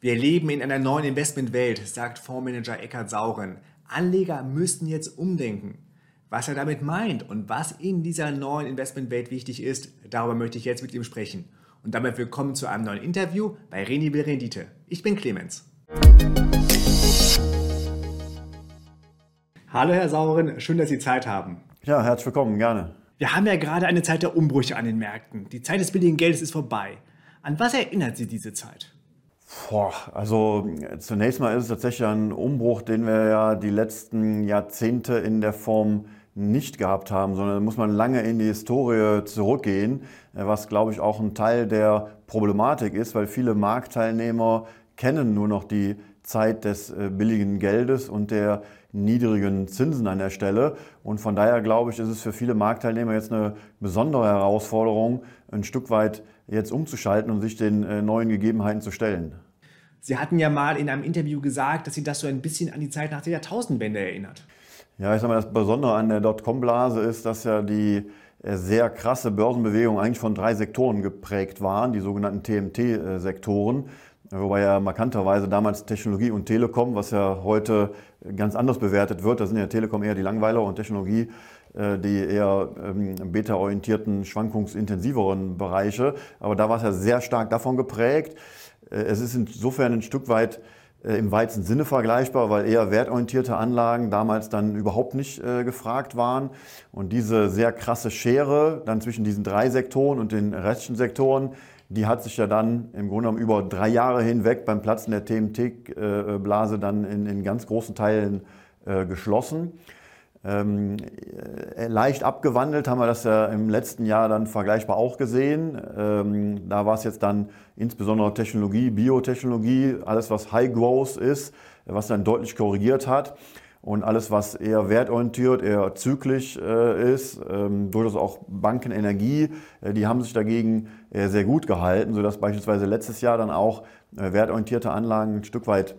Wir leben in einer neuen Investmentwelt, sagt Fondsmanager Eckhard Sauren. Anleger müssten jetzt umdenken. Was er damit meint und was in dieser neuen Investmentwelt wichtig ist, darüber möchte ich jetzt mit ihm sprechen. Und damit willkommen zu einem neuen Interview bei Renibel Rendite. Ich bin Clemens. Hallo Herr Sauren, schön, dass Sie Zeit haben. Ja, herzlich willkommen, gerne. Wir haben ja gerade eine Zeit der Umbrüche an den Märkten. Die Zeit des billigen Geldes ist vorbei. An was erinnert Sie diese Zeit? Boah, also zunächst mal ist es tatsächlich ein Umbruch, den wir ja die letzten Jahrzehnte in der Form nicht gehabt haben, sondern muss man lange in die Historie zurückgehen, was glaube ich auch ein Teil der Problematik ist, weil viele Marktteilnehmer kennen nur noch die Zeit des äh, billigen Geldes und der niedrigen Zinsen an der Stelle. Und von daher glaube ich, ist es für viele Marktteilnehmer jetzt eine besondere Herausforderung, ein Stück weit jetzt umzuschalten und sich den äh, neuen Gegebenheiten zu stellen. Sie hatten ja mal in einem Interview gesagt, dass Sie das so ein bisschen an die Zeit nach der Jahrtausendwende erinnert. Ja, ich sag mal, das Besondere an der Dotcom-Blase ist, dass ja die äh, sehr krasse Beursenbewegung eigentlich von drei Sektoren geprägt waren, die sogenannten TMT-Sektoren. Wobei ja markanterweise damals Technologie und Telekom, was ja heute ganz anders bewertet wird, da sind ja Telekom eher die Langweiler und Technologie äh, die eher ähm, beta-orientierten, schwankungsintensiveren Bereiche. Aber da war es ja sehr stark davon geprägt. Äh, es ist insofern ein Stück weit äh, im weitesten Sinne vergleichbar, weil eher wertorientierte Anlagen damals dann überhaupt nicht gefragt waren. Und diese sehr krasse Schere dann zwischen diesen drei Sektoren und den restlichen Sektoren, die hat sich ja dann im Grunde genommen über drei Jahre hinweg beim Platzen der TMT-Blase dann in, in ganz großen Teilen geschlossen. Ähm, äh, leicht abgewandelt haben wir das ja im letzten Jahr dann vergleichbar auch gesehen. Ähm, da war es jetzt dann insbesondere Technologie, Biotechnologie, alles was High Growth ist, was dann deutlich korrigiert hat. Und alles, was eher wertorientiert, eher zyklisch äh, ist, ähm, durchaus auch Banken, Energie, äh, die haben sich dagegen äh, sehr gut gehalten, sodass beispielsweise letztes Jahr dann auch äh, wertorientierte Anlagen ein Stück weit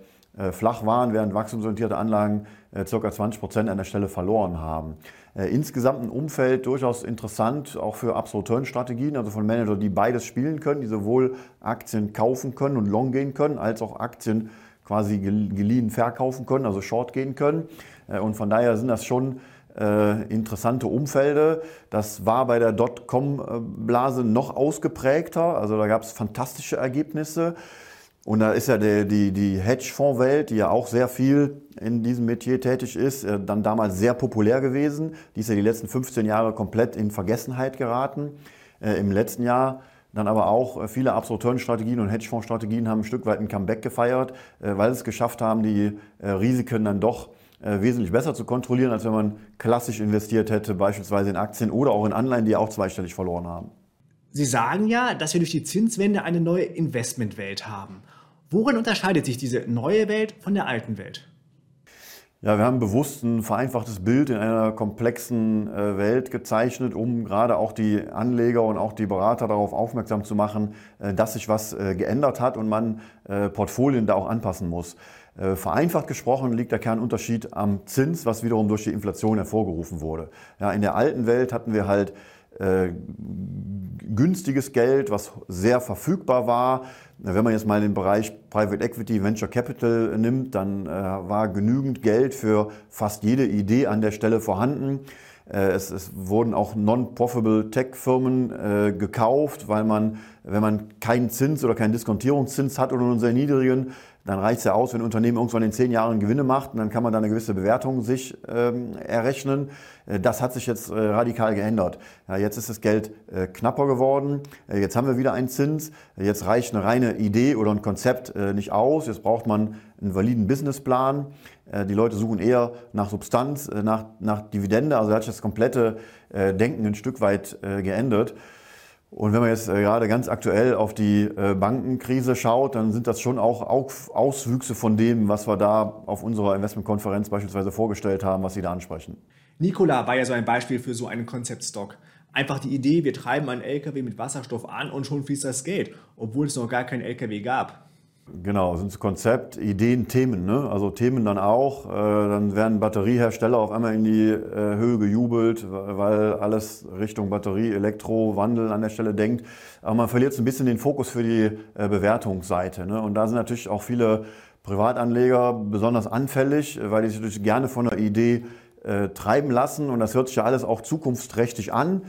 flach waren, während wachstumsorientierte Anlagen äh, ca. 20 Prozent an der Stelle verloren haben. Äh, insgesamt ein Umfeld durchaus interessant, auch für Absolute-Strategien, also von Managern, die beides spielen können, die sowohl Aktien kaufen können und long gehen können, als auch Aktien quasi geliehen verkaufen können, also short gehen können. Und von daher sind das schon interessante Umfelde. Das war bei der Dotcom-Blase noch ausgeprägter. Also da gab es fantastische Ergebnisse. Und da ist ja die, die, die Hedgefonds-Welt, die ja auch sehr viel in diesem Metier tätig ist, äh, dann damals sehr populär gewesen. Die ist ja die letzten 15 Jahre komplett in Vergessenheit geraten. Äh, Im letzten Jahr dann aber auch äh, viele Absolute-Strategien und Hedgefonds-Strategien haben ein Stück weit ein Comeback gefeiert, weil sie es geschafft haben, die Risiken dann doch wesentlich besser zu kontrollieren, als wenn man klassisch investiert hätte, beispielsweise in Aktien oder auch in Anleihen, die auch zweistellig verloren haben. Sie sagen ja, dass wir durch die Zinswende eine neue Investmentwelt haben. Worin unterscheidet sich diese neue Welt von der alten Welt? Ja, wir haben bewusst ein vereinfachtes Bild in einer komplexen äh, Welt gezeichnet, um gerade auch die Anleger und auch die Berater darauf aufmerksam zu machen, äh, dass sich was äh, geändert hat und man Portfolien da auch anpassen muss. Vereinfacht gesprochen liegt der Kernunterschied am Zins, was wiederum durch die Inflation hervorgerufen wurde. Ja, in der alten Welt hatten wir halt äh, günstiges Geld, was sehr verfügbar war. Wenn man jetzt mal den Bereich Private Equity, Venture Capital nimmt, dann äh, war genügend Geld für fast jede Idee an der Stelle vorhanden. Äh, es, es, wurden auch non-profitable Tech-Firmen äh, gekauft, weil man, wenn man keinen Zins oder keinen Diskontierungszins hat oder einen sehr niedrigen, dann reicht es ja aus, wenn ein Unternehmen irgendwann in zehn Jahren Gewinne macht und dann kann man da eine gewisse Bewertung sich ähm, errechnen. Äh, das hat sich jetzt äh, radikal geändert. Ja, jetzt ist das Geld äh, knapper geworden. Äh, jetzt haben wir wieder einen Zins. Jetzt reicht eine reine Idee oder ein Konzept äh, nicht aus. Jetzt braucht man einen validen Businessplan. Äh, die Leute suchen eher nach Substanz, nach, nach Dividende. Also da hat sich das komplette Denken ein Stück weit geändert. Und wenn man jetzt äh, gerade ganz aktuell auf die äh, Bankenkrise schaut, dann sind das schon auch Auswüchse von dem, was wir da auf unserer Investmentkonferenz beispielsweise vorgestellt haben, was Sie da ansprechen. Nikola war ja so ein Beispiel für so einen Konzeptstock. Einfach die Idee, wir treiben einen LKW mit Wasserstoff an und schon fließt das Geld, obwohl es noch gar keinen LKW gab. Genau, sind Konzept, Ideen, Themen. Ne? Also Themen dann auch. Äh, dann werden Batteriehersteller auf einmal in die äh, Höhe gejubelt, weil alles Richtung Batterie, Elektro, Wandel an der Stelle denkt. Aber man verliert so ein bisschen den Fokus für die äh, Bewertungsseite. Ne? Und da sind natürlich auch viele Privatanleger besonders anfällig, weil die sich natürlich gerne von einer Idee äh, treiben lassen. Und das hört sich ja alles auch zukunftsträchtig an.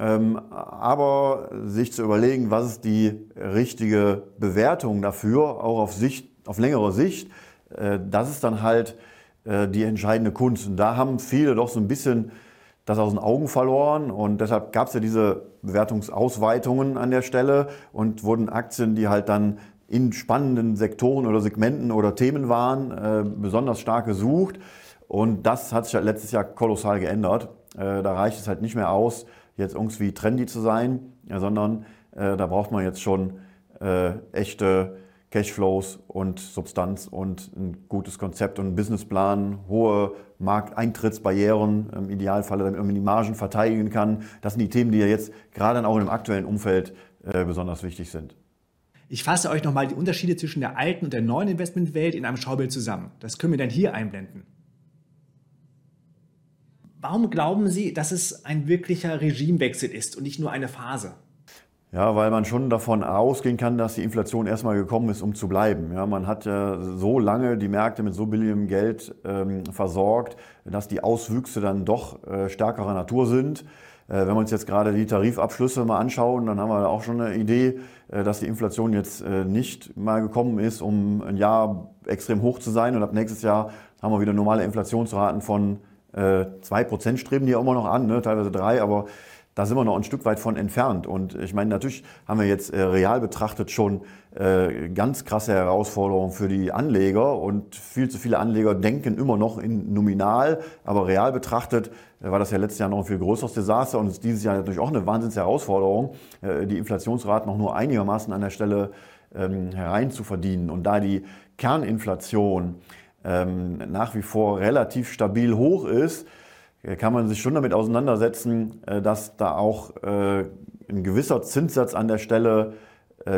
Ähm, aber sich zu überlegen, was ist die richtige Bewertung dafür, auch auf, Sicht, auf längere Sicht, äh, das ist dann halt äh, die entscheidende Kunst. Und da haben viele doch so ein bisschen das aus den Augen verloren und deshalb gab es ja diese Bewertungsausweitungen an der Stelle und wurden Aktien, die halt dann in spannenden Sektoren oder Segmenten oder Themen waren, äh, besonders stark gesucht. Und das hat sich halt letztes Jahr kolossal geändert. Da reicht es halt nicht mehr aus, jetzt irgendwie trendy zu sein, sondern äh, da braucht man jetzt schon äh, echte Cashflows und Substanz und ein gutes Konzept und einen Businessplan, hohe Markteintrittsbarrieren, im Idealfall, damit man die Margen verteidigen kann. Das sind die Themen, die ja jetzt gerade auch im aktuellen Umfeld äh, besonders wichtig sind. Ich fasse euch nochmal die Unterschiede zwischen der alten und der neuen Investmentwelt in einem Schaubild zusammen. Das können wir dann hier einblenden. Warum glauben Sie, dass es ein wirklicher Regimewechsel ist und nicht nur eine Phase? Ja, weil man schon davon ausgehen kann, dass die Inflation erstmal gekommen ist, um zu bleiben. Ja, man hat ja so lange die Märkte mit so billigem Geld ähm, versorgt, dass die Auswüchse dann doch äh, stärkerer Natur sind. Äh, wenn wir uns jetzt gerade die Tarifabschlüsse mal anschauen, dann haben wir auch schon eine Idee, äh, dass die Inflation jetzt äh, nicht mal gekommen ist, um ein Jahr extrem hoch zu sein. Und ab nächstes Jahr haben wir wieder normale Inflationsraten von zwei Prozent streben die ja immer noch an, ne? teilweise drei, aber da sind wir noch ein Stück weit von entfernt. Und ich meine, natürlich haben wir jetzt äh, real betrachtet schon äh, ganz krasse Herausforderungen für die Anleger und viel zu viele Anleger denken immer noch in nominal, aber real betrachtet war das ja letztes Jahr noch ein viel größeres Desaster und ist dieses Jahr natürlich auch eine Wahnsinnsherausforderung, die Inflationsraten noch nur einigermaßen an der Stelle ähm, hereinzuverdienen. Und da die Kerninflation ähm, nach wie vor relativ stabil hoch ist, äh, kann man sich schon damit auseinandersetzen, äh, dass da auch äh, ein gewisser Zinssatz an der Stelle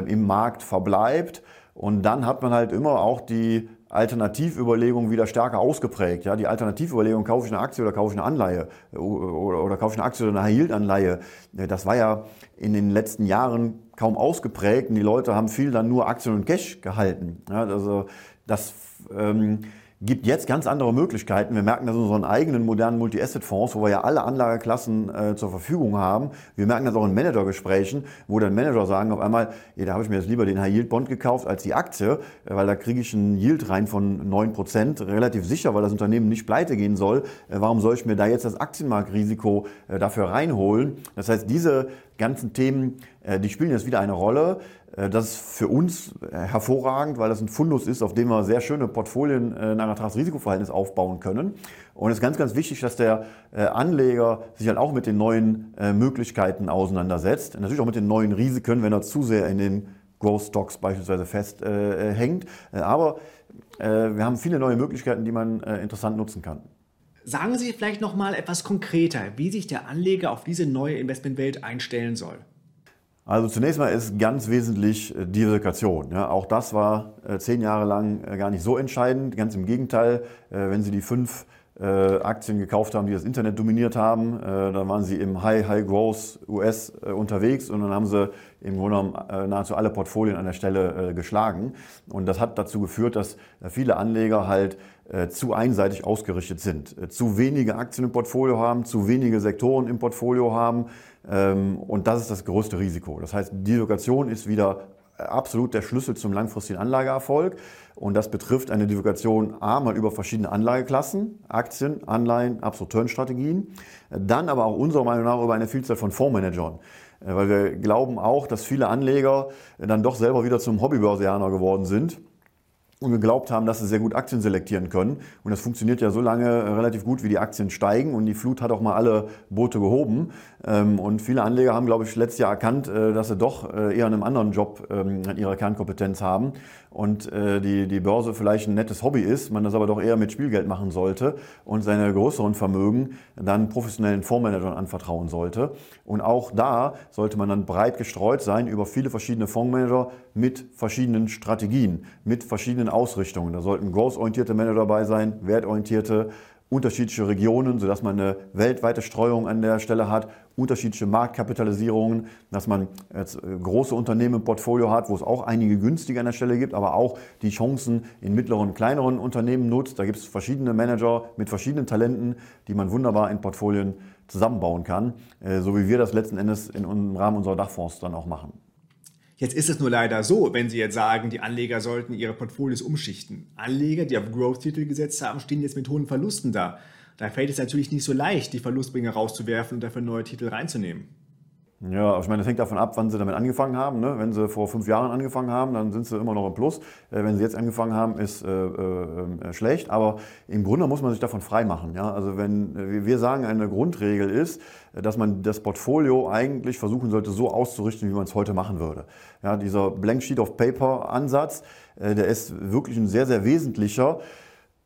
im Markt verbleibt. Und dann hat man halt immer auch die Alternativüberlegung wieder stärker ausgeprägt. Ja, die Alternativüberlegung, kaufe ich eine Aktie oder kaufe ich eine Anleihe oder, oder kaufe ich eine Aktie oder eine High-Yield-Anleihe, das war ja in den letzten Jahren kaum ausgeprägt und die Leute haben viel dann nur Aktien und Cash gehalten. Ja, also das ähm, gibt jetzt ganz andere Möglichkeiten. Wir merken das in unseren eigenen modernen Multi-Asset-Fonds, wo wir ja alle Anlageklassen äh, zur Verfügung haben. Wir merken das auch in Managergesprächen, wo dann Manager sagen auf einmal, ja, da habe ich mir jetzt lieber den High-Yield-Bond gekauft als die Aktie, äh, weil da kriege ich einen Yield rein von 9%, relativ sicher, weil das Unternehmen nicht pleite gehen soll. Äh, warum soll ich mir da jetzt das Aktienmarktrisiko äh, dafür reinholen? Das heißt, diese ganzen Themen, äh, die spielen jetzt wieder eine Rolle. Äh, das ist für uns äh, hervorragend, weil das ein Fundus ist, auf dem wir sehr schöne Portfolien nach Ertragsrisikoverhältnis aufbauen können. Und es ist ganz, ganz wichtig, dass der Anleger sich halt auch mit den neuen Möglichkeiten auseinandersetzt. Natürlich auch mit den neuen Risiken, wenn er zu sehr in den Growth Stocks beispielsweise festhängt. Aber wir haben viele neue Möglichkeiten, die man interessant nutzen kann. Sagen Sie vielleicht noch mal etwas konkreter, wie sich der Anleger auf diese neue Investmentwelt einstellen soll. Also zunächst mal ist ganz wesentlich äh, Diversifikation. Ja, auch das war äh, zehn Jahre lang äh, gar nicht so entscheidend. Ganz im Gegenteil, wenn Sie die fünf Aktien gekauft haben, die das Internet dominiert haben, äh, dann waren Sie im High, High Growth US unterwegs und dann haben Sie im Grunde genommen nahezu alle Portfolien an der Stelle geschlagen. Und das hat dazu geführt, dass viele Anleger halt zu einseitig ausgerichtet sind, zu wenige Aktien im Portfolio haben, zu wenige Sektoren im Portfolio haben ähm, und das ist das größte Risiko. Das heißt, die Divulgation ist wieder absolut der Schlüssel zum langfristigen Anlageerfolg. Und das betrifft eine Divulgation A mal über verschiedene Anlageklassen, Aktien, Anleihen, Absolut-Turn-Strategien, dann aber auch unserer Meinung nach über eine Vielzahl von Fondsmanagern. Äh, weil wir glauben auch, dass viele Anleger dann doch selber wieder zum Hobbybörsianer geworden sind und geglaubt haben, dass sie sehr gut Aktien selektieren können. Und das funktioniert ja so lange äh, relativ gut, wie die Aktien steigen. Und die Flut hat auch mal alle Boote gehoben. Ähm, und viele Anleger haben, glaube ich, letztes Jahr erkannt, äh, dass sie doch äh, eher einen anderen Job ähm, an ihrer Kernkompetenz haben. Und äh, die, die Börse vielleicht ein nettes Hobby ist, man das aber doch eher mit Spielgeld machen sollte und seine größeren Vermögen dann professionellen Fondsmanagern anvertrauen sollte. Und auch da sollte man dann breit gestreut sein über viele verschiedene Fondsmanager mit verschiedenen Strategien, mit verschiedenen Ausrichtungen. Da sollten growth-orientierte Manager dabei sein, wertorientierte, unterschiedliche Regionen, sodass man eine weltweite Streuung an der Stelle hat, unterschiedliche Marktkapitalisierungen, dass man jetzt äh, große Unternehmen im Portfolio hat, wo es auch einige günstige an der Stelle gibt, aber auch die Chancen in mittleren und kleineren Unternehmen nutzt. Da gibt es verschiedene Manager mit verschiedenen Talenten, die man wunderbar in Portfolien zusammenbauen kann, äh, so wie wir das letzten Endes im Rahmen unserer Dachfonds dann auch machen. Jetzt ist es nur leider so, wenn Sie jetzt sagen, die Anleger sollten ihre Portfolios umschichten. Anleger, die auf Growth-Titel gesetzt haben, stehen jetzt mit hohen Verlusten da. Da fällt es natürlich nicht so leicht, die Verlustbringer rauszuwerfen und dafür neue Titel reinzunehmen. Ja, ich meine, das hängt davon ab, wann sie damit angefangen haben. Ne? Wenn sie vor fünf Jahren angefangen haben, dann sind sie immer noch im Plus. Äh, wenn sie jetzt angefangen haben, ist äh, äh, schlecht. Aber im Grunde muss man sich davon freimachen. Ja? Also wenn äh, wir sagen, eine Grundregel ist, dass man das Portfolio eigentlich versuchen sollte, so auszurichten, wie man es heute machen würde. Ja, dieser Blank Sheet of Paper Ansatz, äh, der ist wirklich ein sehr, sehr wesentlicher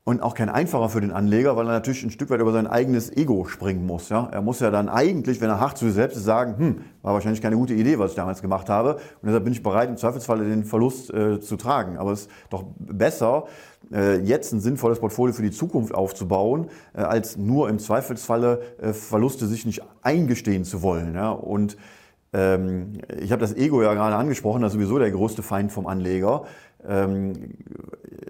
und auch kein einfacher für den Anleger, weil er natürlich ein Stück weit über sein eigenes Ego springen muss. Ja? Er muss ja dann eigentlich, wenn er hart zu sich selbst ist, sagen, hm, war wahrscheinlich keine gute Idee, was ich damals gemacht habe. Und deshalb bin ich bereit, im Zweifelsfalle den Verlust äh, zu tragen. Aber es ist doch besser, äh, jetzt ein sinnvolles Portfolio für die Zukunft aufzubauen, äh, als nur im Zweifelsfalle äh, Verluste sich nicht eingestehen zu wollen. Ja? Und ähm, ich habe das Ego ja gerade angesprochen, das ist sowieso der größte Feind vom Anleger. Ähm,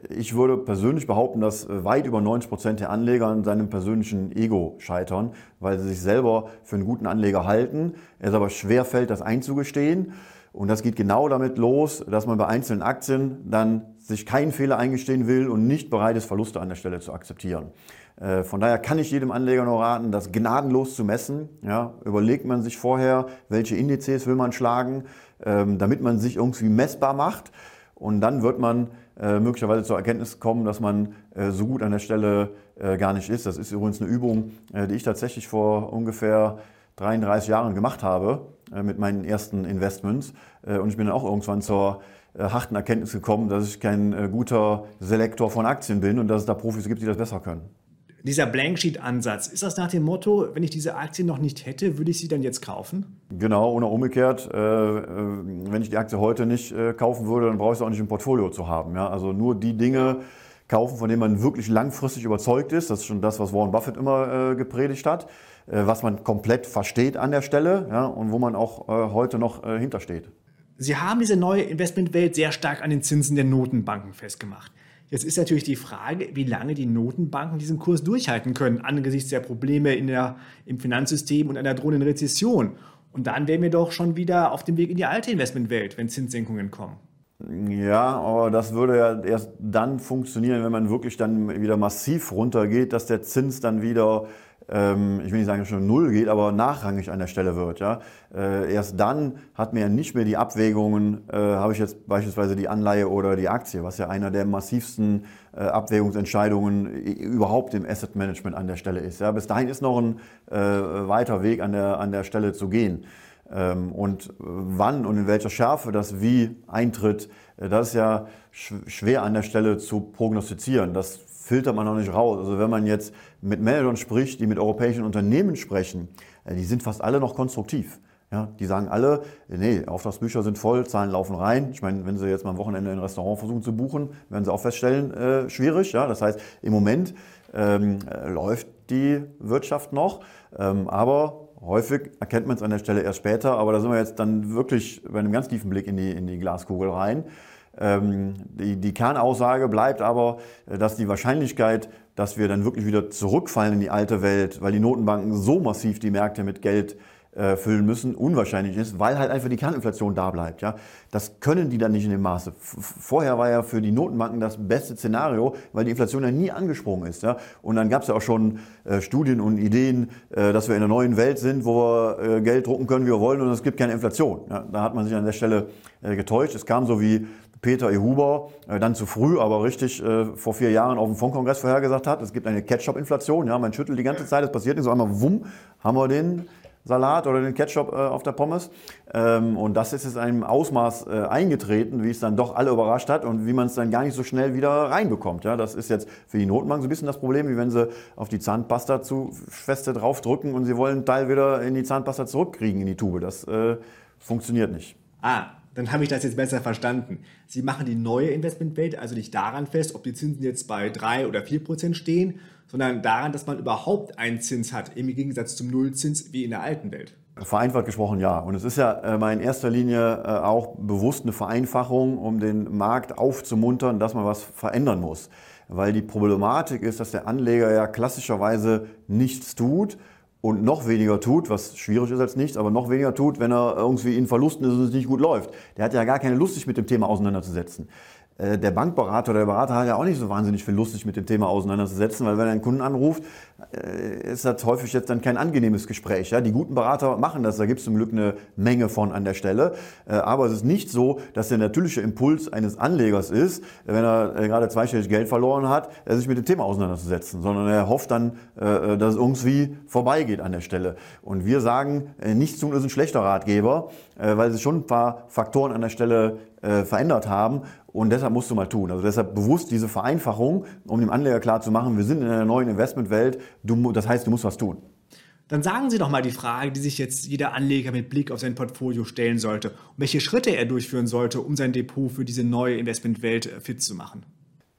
ich würde persönlich behaupten, dass weit über 90 Prozent der Anleger an seinem persönlichen Ego scheitern, weil sie sich selber für einen guten Anleger halten. Es aber schwer fällt, das einzugestehen. Und das geht genau damit los, dass man bei einzelnen Aktien dann sich keinen Fehler eingestehen will und nicht bereit ist, Verluste an der Stelle zu akzeptieren. Äh, von daher kann ich jedem Anleger nur raten, das gnadenlos zu messen. Ja, überlegt man sich vorher, welche Indizes will man schlagen, ähm, damit man sich irgendwie messbar macht. Und dann wird man äh, möglicherweise zur Erkenntnis kommen, dass man äh, so gut an der Stelle äh, gar nicht ist. Das ist übrigens eine Übung, äh, die ich tatsächlich vor ungefähr 33 Jahren gemacht habe äh, mit meinen ersten Investments. Äh, und ich bin dann auch irgendwann zur harten Erkenntnis gekommen, dass ich kein guter Selektor von Aktien bin und dass es da Profis gibt, die das besser können. Dieser Blanksheet-Ansatz, ist das nach dem Motto, wenn ich diese Aktien noch nicht hätte, würde ich sie dann jetzt kaufen? Genau, oder umgekehrt, äh, äh, wenn ich die Aktie heute nicht äh, kaufen würde, dann brauche ich sie auch nicht im Portfolio zu haben. Ja? Also nur die Dinge kaufen, von denen man wirklich langfristig überzeugt ist. Das ist schon das, was Warren Buffett immer äh, gepredigt hat, äh, was man komplett versteht an der Stelle ja? und wo man auch äh, heute noch hintersteht. Sie haben diese neue Investmentwelt sehr stark an den Zinsen der Notenbanken festgemacht. Jetzt ist natürlich die Frage, wie lange die Notenbanken diesen Kurs durchhalten können angesichts der Probleme in der, im Finanzsystem und einer drohenden Rezession. Und dann wären wir doch schon wieder auf dem Weg in die alte Investmentwelt, wenn Zinssenkungen kommen. Ja, aber das würde ja erst dann funktionieren, wenn man wirklich dann wieder massiv runtergeht, dass der Zins dann wieder ich will nicht sagen, schon null geht, aber nachrangig an der Stelle wird. Ja? Äh, erst dann hat man ja nicht mehr die Abwägungen, äh, habe ich jetzt beispielsweise die Anleihe oder die Aktie, was ja einer der massivsten äh, Abwägungsentscheidungen überhaupt im Asset Management an der Stelle ist. Ja? Bis dahin ist noch ein äh, weiter Weg an der, an der Stelle zu gehen. Ähm, und wann und in welcher Schärfe das wie eintritt, äh, das ist ja schwer an der Stelle zu prognostizieren. Das filtert man noch nicht raus. Also wenn man jetzt mit Managern spricht, die mit europäischen Unternehmen sprechen, äh, die sind fast alle noch konstruktiv. Ja, die sagen alle, nee, Auftragsbücher sind voll, Zahlen laufen rein. Ich meine, wenn Sie jetzt mal am Wochenende ein Restaurant versuchen zu buchen, werden Sie auch feststellen, äh, schwierig. Ja? Das heißt, im Moment ähm, äh, läuft die Wirtschaft noch, ähm, aber häufig erkennt man es an der Stelle erst später. Aber da sind wir jetzt dann wirklich bei einem ganz tiefen Blick in die, in die Glaskugel rein. Ähm, die, die Kernaussage bleibt aber, äh, dass die Wahrscheinlichkeit, dass wir dann wirklich wieder zurückfallen in die alte Welt, weil die Notenbanken so massiv die Märkte mit Geld äh, füllen müssen, unwahrscheinlich ist, weil halt einfach die Kerninflation da bleibt. Ja? Das können die dann nicht in dem Maße. Vorher war ja für die Notenbanken das beste Szenario, weil die Inflation ja nie angesprungen ist. Ja? Und dann gab es ja auch schon äh, Studien und Ideen, äh, dass wir in einer neuen Welt sind, wo wir äh, Geld drucken können, wie wir wollen und es gibt keine Inflation. Ja? Da hat man sich an der Stelle äh, getäuscht. Es kam so wie Peter E. Huber äh, dann zu früh, aber richtig äh, vor vier Jahren auf dem Fondkongress vorhergesagt hat, es gibt eine Ketchup-Inflation. Ja, man schüttelt die ganze Zeit, es passiert nicht so einmal, wumm, haben wir den Salat oder den Ketchup äh, auf der Pommes. Ähm, und das ist jetzt in einem Ausmaß äh, eingetreten, wie es dann doch alle überrascht hat und wie man es dann gar nicht so schnell wieder reinbekommt. Ja, das ist jetzt für die Notenbank so ein bisschen das Problem, wie wenn sie auf die Zahnpasta zu feste draufdrücken und sie wollen einen Teil wieder in die Zahnpasta zurückkriegen in die Tube. Das äh, funktioniert nicht. Ah, dann habe ich das jetzt besser verstanden. Sie machen die neue Investmentwelt also nicht daran fest, ob die Zinsen jetzt bei 3 oder 4 Prozent stehen, sondern daran, dass man überhaupt einen Zins hat, im Gegensatz zum Nullzins wie in der alten Welt. Vereinfacht gesprochen ja. Und es ist ja äh, in erster Linie äh, auch bewusst eine Vereinfachung, um den Markt aufzumuntern, dass man was verändern muss. Weil die Problematik ist, dass der Anleger ja klassischerweise nichts tut und noch weniger tut, was schwierig ist als nichts, aber noch weniger tut, wenn er irgendwie in Verlusten ist und es nicht gut läuft. Der hat ja gar keine Lust, sich mit dem Thema auseinanderzusetzen. Äh, der Bankberater oder der Berater hat ja auch nicht so wahnsinnig viel Lust, sich mit dem Thema auseinanderzusetzen, weil wenn er einen Kunden anruft, äh, ist das häufig jetzt dann kein angenehmes Gespräch. Ja? Die guten Berater machen das, da gibt es zum Glück eine Menge von an der Stelle. Äh, aber es ist nicht so, dass der natürliche Impuls eines Anlegers ist, wenn er gerade zweistellig Geld verloren hat, sich mit dem Thema auseinanderzusetzen, sondern er hofft dann, dass es irgendwie vorbeigeht an der Stelle. Und wir sagen, nichts tun ist ein schlechter Ratgeber, weil sich schon ein paar Faktoren an der Stelle verändert haben und deshalb musst du mal tun. Also deshalb bewusst diese Vereinfachung, um dem Anleger klar zu machen, wir sind in einer neuen Investmentwelt. Du, das heißt, du musst was tun. Dann sagen Sie doch mal die Frage, die sich jetzt jeder Anleger mit Blick auf sein Portfolio stellen sollte und welche Schritte er durchführen sollte, um sein Depot für diese neue Investmentwelt fit zu machen.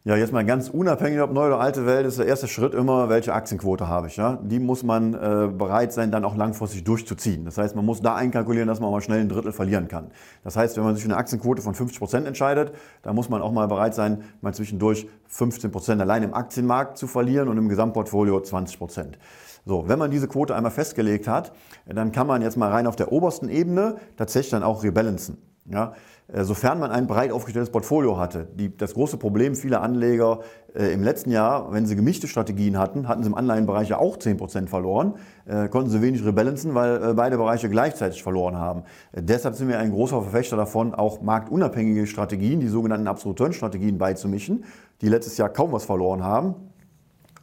Ja, jetzt mal ganz unabhängig, ob neue oder alte Welt, ist der erste Schritt immer, welche Aktienquote habe ich. Ja? Die muss man äh, bereit sein, dann auch langfristig durchzuziehen. Das heißt, man muss da einkalkulieren, dass man mal schnell ein Drittel verlieren kann. Das heißt, wenn man sich für eine Aktienquote von 50 Prozent entscheidet, dann muss man auch mal bereit sein, mal zwischendurch 15 Prozent allein im Aktienmarkt zu verlieren und im Gesamtportfolio 20 Prozent. So, wenn man diese Quote einmal festgelegt hat, dann kann man jetzt mal rein auf der obersten Ebene tatsächlich dann auch rebalancen. Ja, äh, sofern man ein breit aufgestelltes Portfolio hatte. Die, das große Problem vieler Anleger äh, im letzten Jahr, wenn sie gemischte Strategien hatten, hatten sie im Anleihenbereich ja auch 10% verloren, äh, konnten sie wenig rebalancen, weil äh, beide Bereiche gleichzeitig verloren haben. Äh, deshalb sind wir ein großer Verfechter davon, auch marktunabhängige Strategien, die sogenannten Absolut-Strategien beizumischen, die letztes Jahr kaum was verloren haben.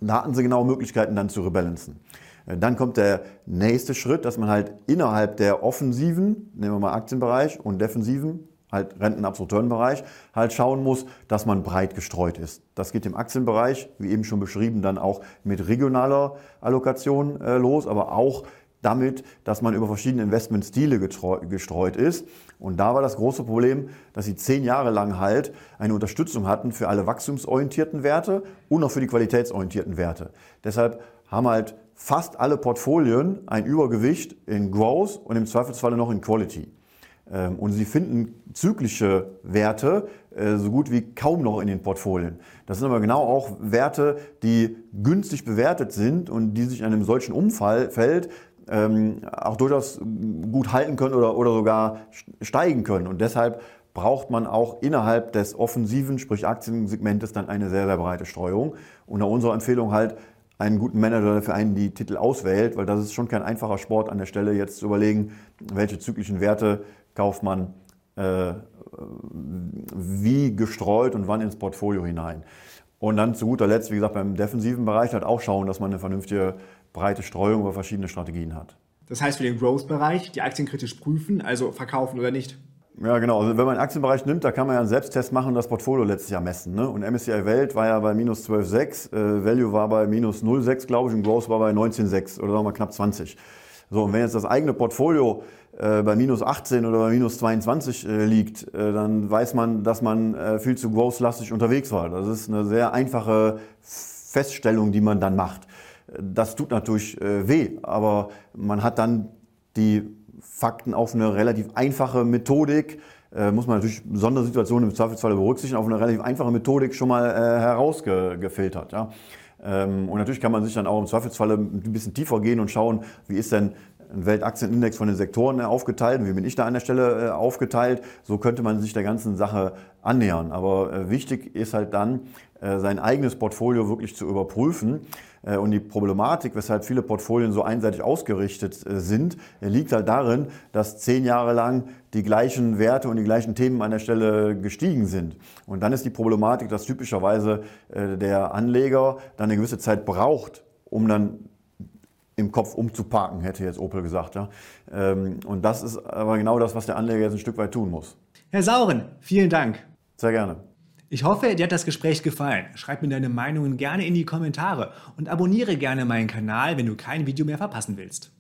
Da hatten sie genau Möglichkeiten dann zu rebalancen. Äh, dann kommt der nächste Schritt, dass man halt innerhalb der offensiven, nehmen wir mal Aktienbereich und defensiven, halt Rentenabsorteurenbereich, halt schauen muss, dass man breit gestreut ist. Das geht im Aktienbereich, wie eben schon beschrieben, dann auch mit regionaler Allokation äh, los, aber auch damit, dass man über verschiedene Investmentstile gestreut ist. Und da war das große Problem, dass sie zehn Jahre lang halt eine Unterstützung hatten für alle wachstumsorientierten Werte und auch für die qualitätsorientierten Werte. Deshalb haben halt fast alle Portfolien ein Übergewicht in Growth und im Zweifelsfalle noch in Quality. Ähm, und Sie finden zyklische Werte äh, so gut wie kaum noch in den Portfolien. Das sind aber genau auch Werte, die günstig bewertet sind und die sich in einem solchen Umfeld ähm, auch durchaus gut halten können oder, oder sogar steigen können. Und deshalb braucht man auch innerhalb des offensiven, sprich Aktiensegmentes, dann eine sehr, sehr breite Streuung. Und nach unserer Empfehlung halt einen guten Manager, der für einen die Titel auswählt, weil das ist schon kein einfacher Sport an der Stelle, jetzt zu überlegen, welche zyklischen Werte kauft man äh, wie gestreut und wann ins Portfolio hinein. Und dann zu guter Letzt, wie gesagt, beim defensiven Bereich halt auch schauen, dass man eine vernünftige breite Streuung über verschiedene Strategien hat. Das heißt für den Growth-Bereich die Aktien kritisch prüfen, also verkaufen oder nicht? Ja, genau. Also wenn man einen Aktienbereich nimmt, da kann man ja einen Selbsttest machen und das Portfolio letztes Jahr messen. Ne? Und MSCI Welt war ja bei minus 12,6, äh, Value war bei minus 0,6, glaube ich, und Growth war bei 19,6 oder sagen wir knapp 20. So, und wenn jetzt das eigene Portfolio äh, bei minus 18 oder bei minus 22 äh, liegt, äh, dann weiß man, dass man äh, viel zu growth-lastig unterwegs war. Das ist eine sehr einfache Feststellung, die man dann macht. Das tut natürlich äh, weh, aber man hat dann die Fakten auf eine relativ einfache Methodik, äh, muss man natürlich Sondersituationen im Zweifelsfall berücksichtigen, auf eine relativ einfache Methodik schon mal äh, herausgefiltert. Ja. Ähm, und natürlich kann man sich dann auch im Zweifelsfall ein bisschen tiefer gehen und schauen, wie ist denn ein Weltaktienindex von den Sektoren äh, aufgeteilt wie bin ich da an der Stelle äh, aufgeteilt. So könnte man sich der ganzen Sache annähern. Aber äh, wichtig ist halt dann, sein eigenes Portfolio wirklich zu überprüfen. Und die Problematik, weshalb viele Portfolien so einseitig ausgerichtet sind, liegt halt darin, dass zehn Jahre lang die gleichen Werte und die gleichen Themen an der Stelle gestiegen sind. Und dann ist die Problematik, dass typischerweise der Anleger dann eine gewisse Zeit braucht, um dann im Kopf umzuparken, hätte jetzt Opel gesagt. Ja. Ähm, und das ist aber genau das, was der Anleger jetzt ein Stück weit tun muss. Herr Sauren, vielen Dank. Sehr gerne. Ich hoffe, dir hat das Gespräch gefallen. Schreib mir deine Meinungen gerne in die Kommentare und abonniere gerne meinen Kanal, wenn du kein Video mehr verpassen willst.